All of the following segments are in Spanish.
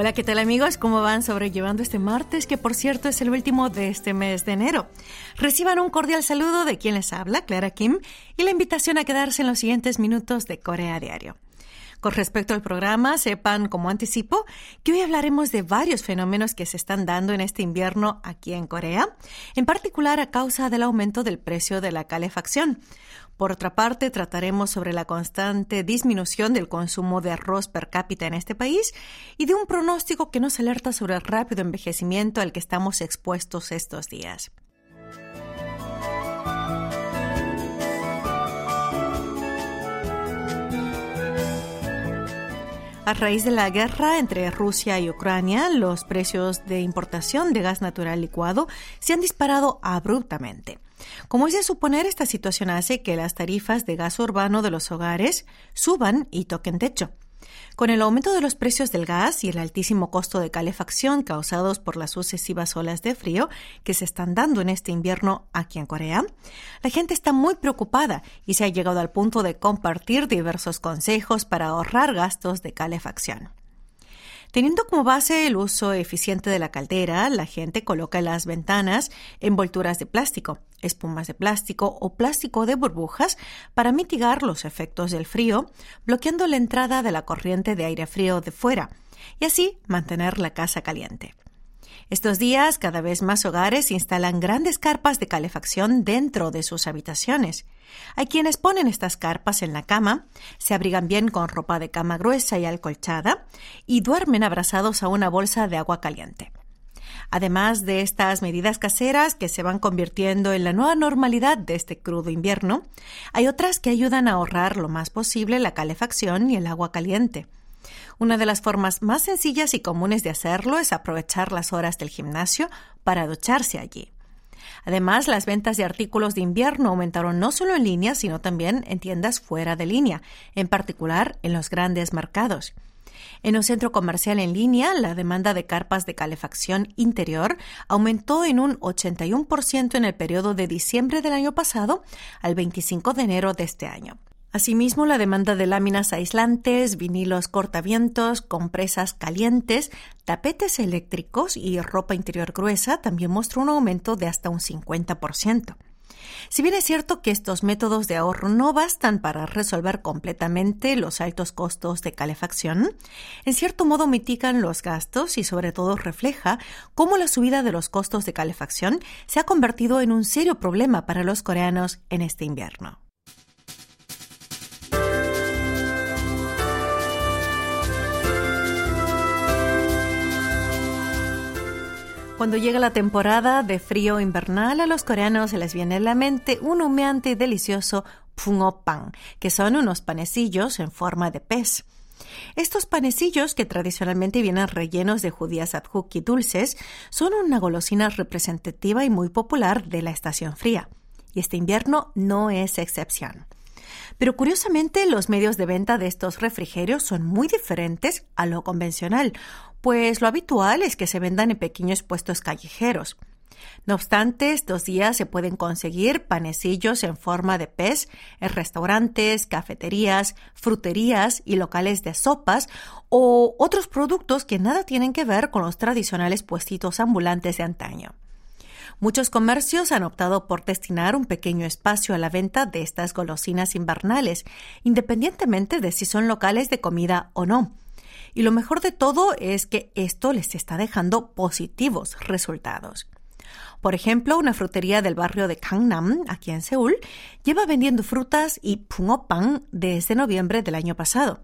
Hola, ¿qué tal amigos? ¿Cómo van sobrellevando este martes, que por cierto es el último de este mes de enero? Reciban un cordial saludo de quien les habla, Clara Kim, y la invitación a quedarse en los siguientes minutos de Corea Diario. Con respecto al programa, sepan como anticipo que hoy hablaremos de varios fenómenos que se están dando en este invierno aquí en Corea, en particular a causa del aumento del precio de la calefacción. Por otra parte, trataremos sobre la constante disminución del consumo de arroz per cápita en este país y de un pronóstico que nos alerta sobre el rápido envejecimiento al que estamos expuestos estos días. A raíz de la guerra entre Rusia y Ucrania, los precios de importación de gas natural licuado se han disparado abruptamente. Como es de suponer, esta situación hace que las tarifas de gas urbano de los hogares suban y toquen techo. Con el aumento de los precios del gas y el altísimo costo de calefacción causados por las sucesivas olas de frío que se están dando en este invierno aquí en Corea, la gente está muy preocupada y se ha llegado al punto de compartir diversos consejos para ahorrar gastos de calefacción. Teniendo como base el uso eficiente de la caldera, la gente coloca en las ventanas envolturas de plástico, espumas de plástico o plástico de burbujas para mitigar los efectos del frío, bloqueando la entrada de la corriente de aire frío de fuera y así mantener la casa caliente. Estos días, cada vez más hogares instalan grandes carpas de calefacción dentro de sus habitaciones. Hay quienes ponen estas carpas en la cama, se abrigan bien con ropa de cama gruesa y alcolchada y duermen abrazados a una bolsa de agua caliente. Además de estas medidas caseras que se van convirtiendo en la nueva normalidad de este crudo invierno, hay otras que ayudan a ahorrar lo más posible la calefacción y el agua caliente. Una de las formas más sencillas y comunes de hacerlo es aprovechar las horas del gimnasio para ducharse allí. Además, las ventas de artículos de invierno aumentaron no solo en línea, sino también en tiendas fuera de línea, en particular en los grandes mercados. En un centro comercial en línea, la demanda de carpas de calefacción interior aumentó en un 81% en el periodo de diciembre del año pasado al 25 de enero de este año. Asimismo, la demanda de láminas aislantes, vinilos cortavientos, compresas calientes, tapetes eléctricos y ropa interior gruesa también mostró un aumento de hasta un 50%. Si bien es cierto que estos métodos de ahorro no bastan para resolver completamente los altos costos de calefacción, en cierto modo mitigan los gastos y sobre todo refleja cómo la subida de los costos de calefacción se ha convertido en un serio problema para los coreanos en este invierno. Cuando llega la temporada de frío invernal, a los coreanos se les viene a la mente un humeante y delicioso pan, que son unos panecillos en forma de pez. Estos panecillos, que tradicionalmente vienen rellenos de judías adjuki dulces, son una golosina representativa y muy popular de la estación fría. Y este invierno no es excepción. Pero curiosamente, los medios de venta de estos refrigerios son muy diferentes a lo convencional, pues lo habitual es que se vendan en pequeños puestos callejeros. No obstante, estos días se pueden conseguir panecillos en forma de pez en restaurantes, cafeterías, fruterías y locales de sopas o otros productos que nada tienen que ver con los tradicionales puestitos ambulantes de antaño. Muchos comercios han optado por destinar un pequeño espacio a la venta de estas golosinas invernales, independientemente de si son locales de comida o no. Y lo mejor de todo es que esto les está dejando positivos resultados. Por ejemplo, una frutería del barrio de Gangnam, aquí en Seúl, lleva vendiendo frutas y pan desde noviembre del año pasado.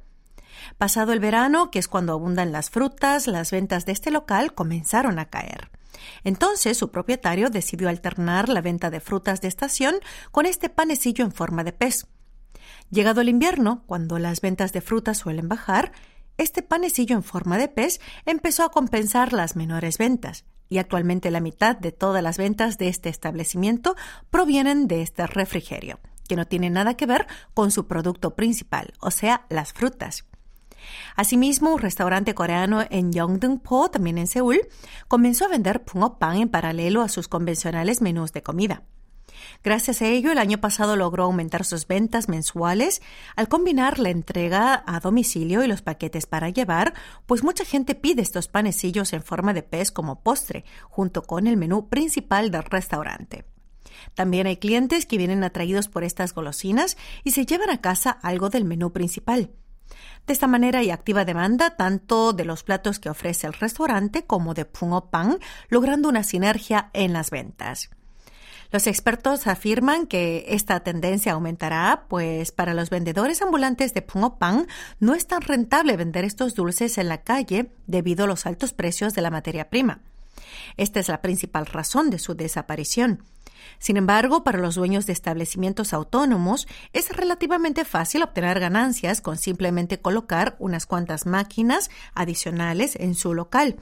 Pasado el verano, que es cuando abundan las frutas, las ventas de este local comenzaron a caer. Entonces su propietario decidió alternar la venta de frutas de estación con este panecillo en forma de pez. Llegado el invierno, cuando las ventas de frutas suelen bajar, este panecillo en forma de pez empezó a compensar las menores ventas, y actualmente la mitad de todas las ventas de este establecimiento provienen de este refrigerio, que no tiene nada que ver con su producto principal, o sea, las frutas. Asimismo, un restaurante coreano en Yeongdeungpo, también en Seúl, comenzó a vender pan en paralelo a sus convencionales menús de comida. Gracias a ello, el año pasado logró aumentar sus ventas mensuales al combinar la entrega a domicilio y los paquetes para llevar, pues mucha gente pide estos panecillos en forma de pez como postre, junto con el menú principal del restaurante. También hay clientes que vienen atraídos por estas golosinas y se llevan a casa algo del menú principal. De esta manera hay activa demanda tanto de los platos que ofrece el restaurante como de Pungo Pan, logrando una sinergia en las ventas. Los expertos afirman que esta tendencia aumentará, pues para los vendedores ambulantes de Pungo Pan no es tan rentable vender estos dulces en la calle debido a los altos precios de la materia prima. Esta es la principal razón de su desaparición. Sin embargo, para los dueños de establecimientos autónomos es relativamente fácil obtener ganancias con simplemente colocar unas cuantas máquinas adicionales en su local,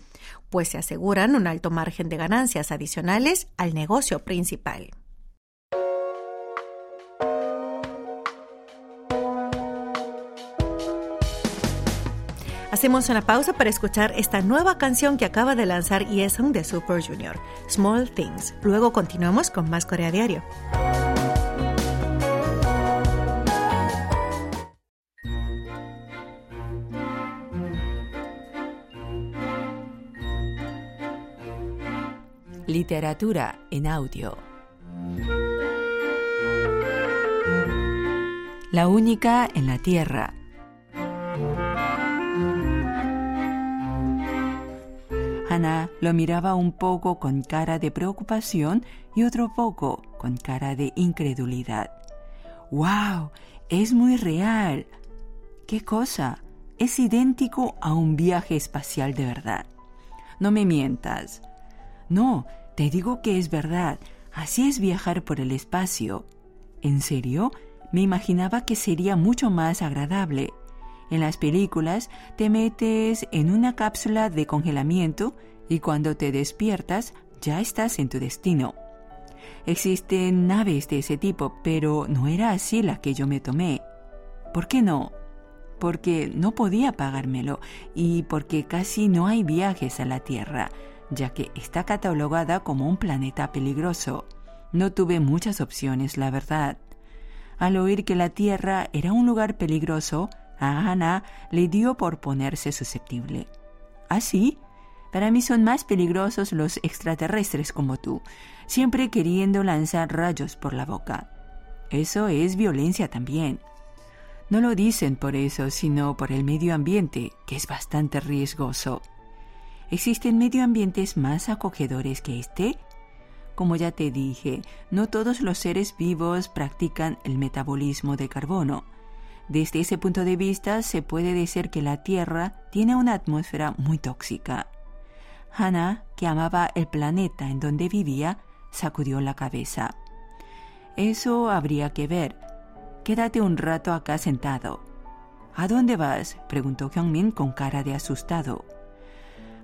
pues se aseguran un alto margen de ganancias adicionales al negocio principal. Hacemos una pausa para escuchar esta nueva canción que acaba de lanzar Yesung de Super Junior, Small Things. Luego continuamos con más Corea Diario. Literatura en audio. La única en la Tierra Ana lo miraba un poco con cara de preocupación y otro poco con cara de incredulidad. ¡Wow! Es muy real. ¿Qué cosa? Es idéntico a un viaje espacial de verdad. No me mientas. No, te digo que es verdad. Así es viajar por el espacio. ¿En serio? Me imaginaba que sería mucho más agradable. En las películas te metes en una cápsula de congelamiento y cuando te despiertas ya estás en tu destino. Existen naves de ese tipo, pero no era así la que yo me tomé. ¿Por qué no? Porque no podía pagármelo y porque casi no hay viajes a la Tierra, ya que está catalogada como un planeta peligroso. No tuve muchas opciones, la verdad. Al oír que la Tierra era un lugar peligroso, Ana le dio por ponerse susceptible. Así, ¿Ah, para mí son más peligrosos los extraterrestres como tú, siempre queriendo lanzar rayos por la boca. Eso es violencia también. No lo dicen por eso, sino por el medio ambiente, que es bastante riesgoso. ¿Existen medio ambientes más acogedores que este? Como ya te dije, no todos los seres vivos practican el metabolismo de carbono. Desde ese punto de vista, se puede decir que la Tierra tiene una atmósfera muy tóxica. Hannah, que amaba el planeta en donde vivía, sacudió la cabeza. Eso habría que ver. Quédate un rato acá sentado. ¿A dónde vas? preguntó Hyungmin con cara de asustado.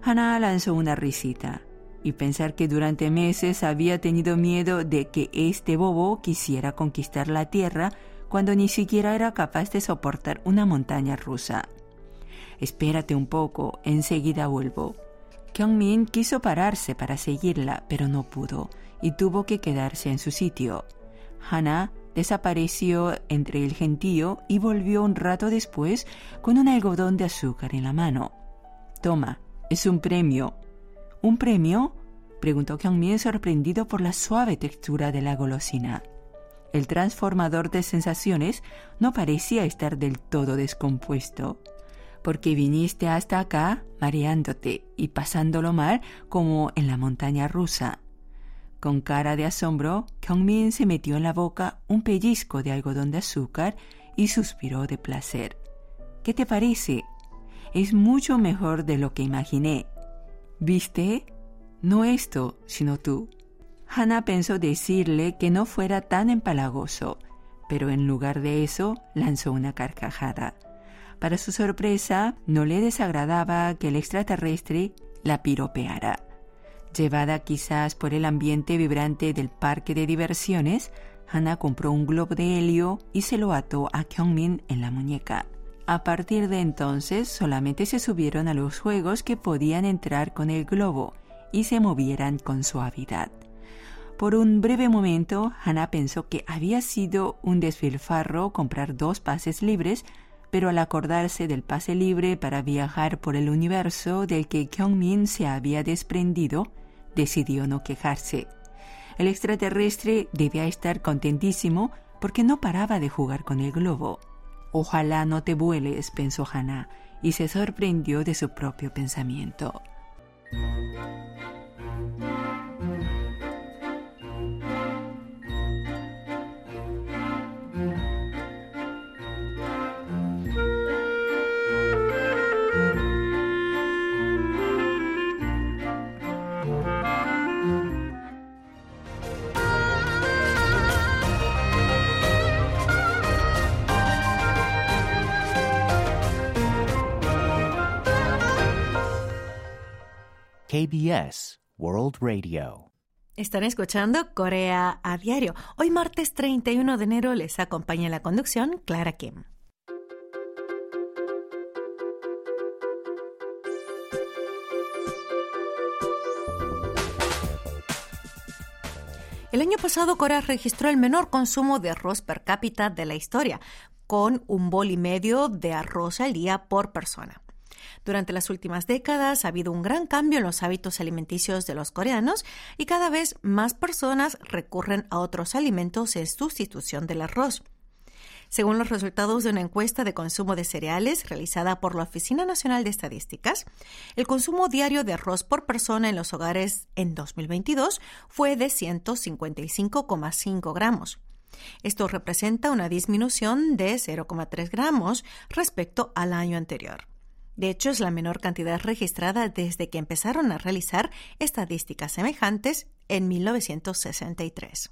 Hannah lanzó una risita y pensar que durante meses había tenido miedo de que este bobo quisiera conquistar la tierra cuando ni siquiera era capaz de soportar una montaña rusa. Espérate un poco, enseguida vuelvo. Kyungmin quiso pararse para seguirla, pero no pudo y tuvo que quedarse en su sitio. Hana desapareció entre el gentío y volvió un rato después con un algodón de azúcar en la mano. Toma, es un premio. ¿Un premio? preguntó Kyungmin sorprendido por la suave textura de la golosina. El transformador de sensaciones no parecía estar del todo descompuesto. Porque viniste hasta acá mareándote y pasándolo mal como en la montaña rusa. Con cara de asombro, Kyungmin se metió en la boca un pellizco de algodón de azúcar y suspiró de placer. ¿Qué te parece? Es mucho mejor de lo que imaginé. ¿Viste? No esto, sino tú. Hannah pensó decirle que no fuera tan empalagoso, pero en lugar de eso lanzó una carcajada. Para su sorpresa, no le desagradaba que el extraterrestre la piropeara. Llevada quizás por el ambiente vibrante del parque de diversiones, Hannah compró un globo de helio y se lo ató a Kyungmin en la muñeca. A partir de entonces solamente se subieron a los juegos que podían entrar con el globo y se movieran con suavidad. Por un breve momento, Hannah pensó que había sido un desfilfarro comprar dos pases libres, pero al acordarse del pase libre para viajar por el universo del que Kyungmin se había desprendido, decidió no quejarse. El extraterrestre debía estar contentísimo porque no paraba de jugar con el globo. Ojalá no te vueles, pensó Hannah, y se sorprendió de su propio pensamiento. KBS World Radio. Están escuchando Corea a diario. Hoy martes 31 de enero les acompaña en la conducción Clara Kim. El año pasado Corea registró el menor consumo de arroz per cápita de la historia, con un bol y medio de arroz al día por persona. Durante las últimas décadas ha habido un gran cambio en los hábitos alimenticios de los coreanos y cada vez más personas recurren a otros alimentos en sustitución del arroz. Según los resultados de una encuesta de consumo de cereales realizada por la Oficina Nacional de Estadísticas, el consumo diario de arroz por persona en los hogares en 2022 fue de 155,5 gramos. Esto representa una disminución de 0,3 gramos respecto al año anterior. De hecho, es la menor cantidad registrada desde que empezaron a realizar estadísticas semejantes en 1963.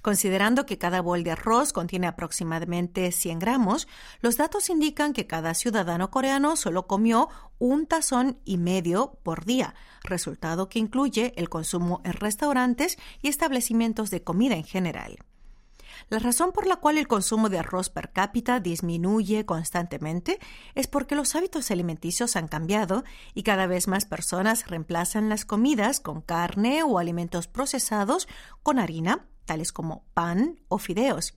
Considerando que cada bol de arroz contiene aproximadamente 100 gramos, los datos indican que cada ciudadano coreano solo comió un tazón y medio por día, resultado que incluye el consumo en restaurantes y establecimientos de comida en general. La razón por la cual el consumo de arroz per cápita disminuye constantemente es porque los hábitos alimenticios han cambiado y cada vez más personas reemplazan las comidas con carne o alimentos procesados con harina, tales como pan o fideos.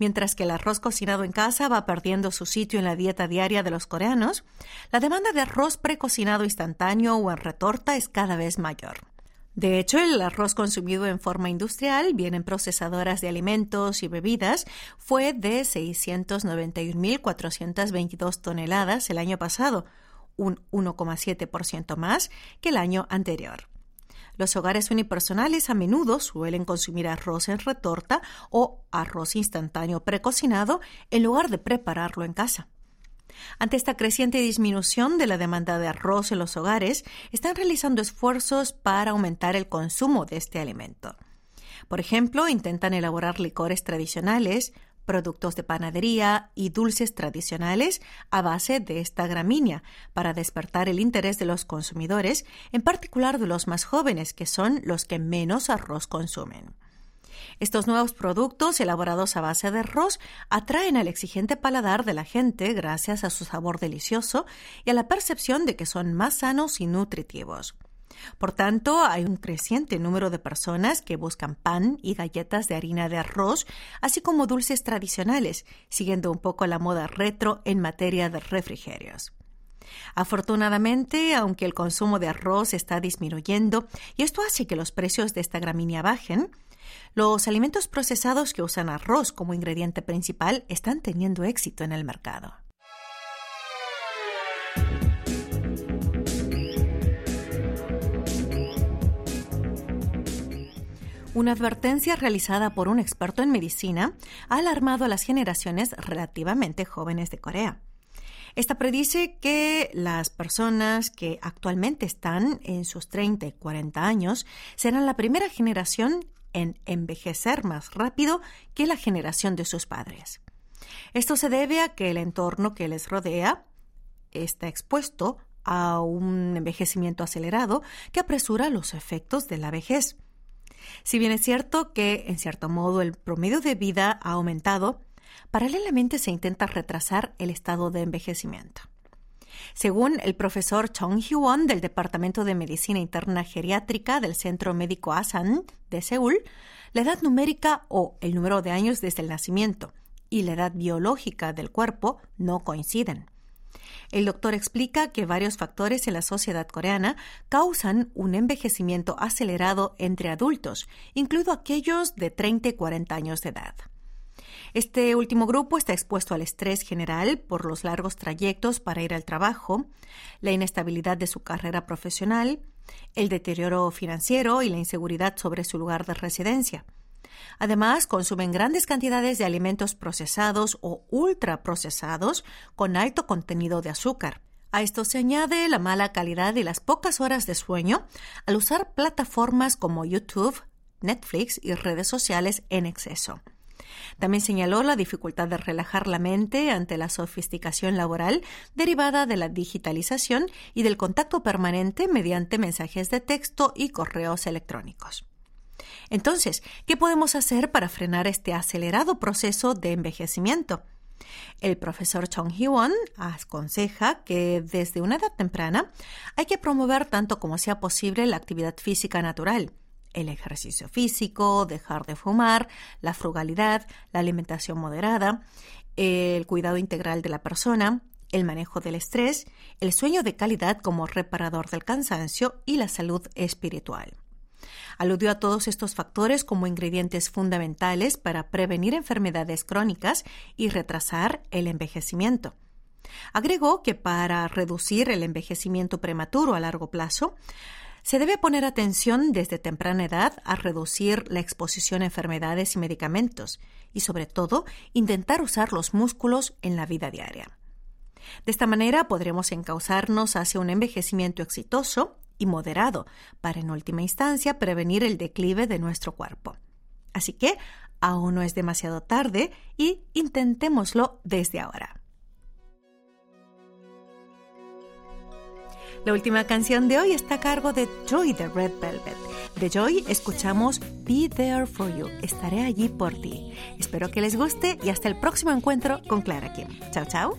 Mientras que el arroz cocinado en casa va perdiendo su sitio en la dieta diaria de los coreanos, la demanda de arroz precocinado instantáneo o en retorta es cada vez mayor. De hecho, el arroz consumido en forma industrial, bien en procesadoras de alimentos y bebidas, fue de 691.422 toneladas el año pasado, un 1,7% más que el año anterior. Los hogares unipersonales a menudo suelen consumir arroz en retorta o arroz instantáneo precocinado en lugar de prepararlo en casa. Ante esta creciente disminución de la demanda de arroz en los hogares, están realizando esfuerzos para aumentar el consumo de este alimento. Por ejemplo, intentan elaborar licores tradicionales, productos de panadería y dulces tradicionales a base de esta gramínea para despertar el interés de los consumidores, en particular de los más jóvenes, que son los que menos arroz consumen. Estos nuevos productos elaborados a base de arroz atraen al exigente paladar de la gente gracias a su sabor delicioso y a la percepción de que son más sanos y nutritivos. Por tanto, hay un creciente número de personas que buscan pan y galletas de harina de arroz, así como dulces tradicionales, siguiendo un poco la moda retro en materia de refrigerios. Afortunadamente, aunque el consumo de arroz está disminuyendo y esto hace que los precios de esta gramínea bajen, los alimentos procesados que usan arroz como ingrediente principal están teniendo éxito en el mercado. Una advertencia realizada por un experto en medicina ha alarmado a las generaciones relativamente jóvenes de Corea. Esta predice que las personas que actualmente están en sus 30 y 40 años serán la primera generación en envejecer más rápido que la generación de sus padres. Esto se debe a que el entorno que les rodea está expuesto a un envejecimiento acelerado que apresura los efectos de la vejez. Si bien es cierto que, en cierto modo, el promedio de vida ha aumentado, paralelamente se intenta retrasar el estado de envejecimiento. Según el profesor Chong Hee-won del Departamento de Medicina Interna Geriátrica del Centro Médico Asan de Seúl, la edad numérica o el número de años desde el nacimiento y la edad biológica del cuerpo no coinciden. El doctor explica que varios factores en la sociedad coreana causan un envejecimiento acelerado entre adultos, incluido aquellos de 30 y 40 años de edad. Este último grupo está expuesto al estrés general por los largos trayectos para ir al trabajo, la inestabilidad de su carrera profesional, el deterioro financiero y la inseguridad sobre su lugar de residencia. Además, consumen grandes cantidades de alimentos procesados o ultraprocesados con alto contenido de azúcar. A esto se añade la mala calidad y las pocas horas de sueño al usar plataformas como YouTube, Netflix y redes sociales en exceso. También señaló la dificultad de relajar la mente ante la sofisticación laboral derivada de la digitalización y del contacto permanente mediante mensajes de texto y correos electrónicos. Entonces, ¿qué podemos hacer para frenar este acelerado proceso de envejecimiento? El profesor Chong Hee-won aconseja que desde una edad temprana hay que promover tanto como sea posible la actividad física natural, el ejercicio físico, dejar de fumar, la frugalidad, la alimentación moderada, el cuidado integral de la persona, el manejo del estrés, el sueño de calidad como reparador del cansancio y la salud espiritual. Aludió a todos estos factores como ingredientes fundamentales para prevenir enfermedades crónicas y retrasar el envejecimiento. Agregó que para reducir el envejecimiento prematuro a largo plazo, se debe poner atención desde temprana edad a reducir la exposición a enfermedades y medicamentos y, sobre todo, intentar usar los músculos en la vida diaria. De esta manera podremos encauzarnos hacia un envejecimiento exitoso y moderado para, en última instancia, prevenir el declive de nuestro cuerpo. Así que aún no es demasiado tarde y intentémoslo desde ahora. La última canción de hoy está a cargo de Joy de Red Velvet. De Joy escuchamos Be There For You. Estaré allí por ti. Espero que les guste y hasta el próximo encuentro con Clara Kim. Chao, chao.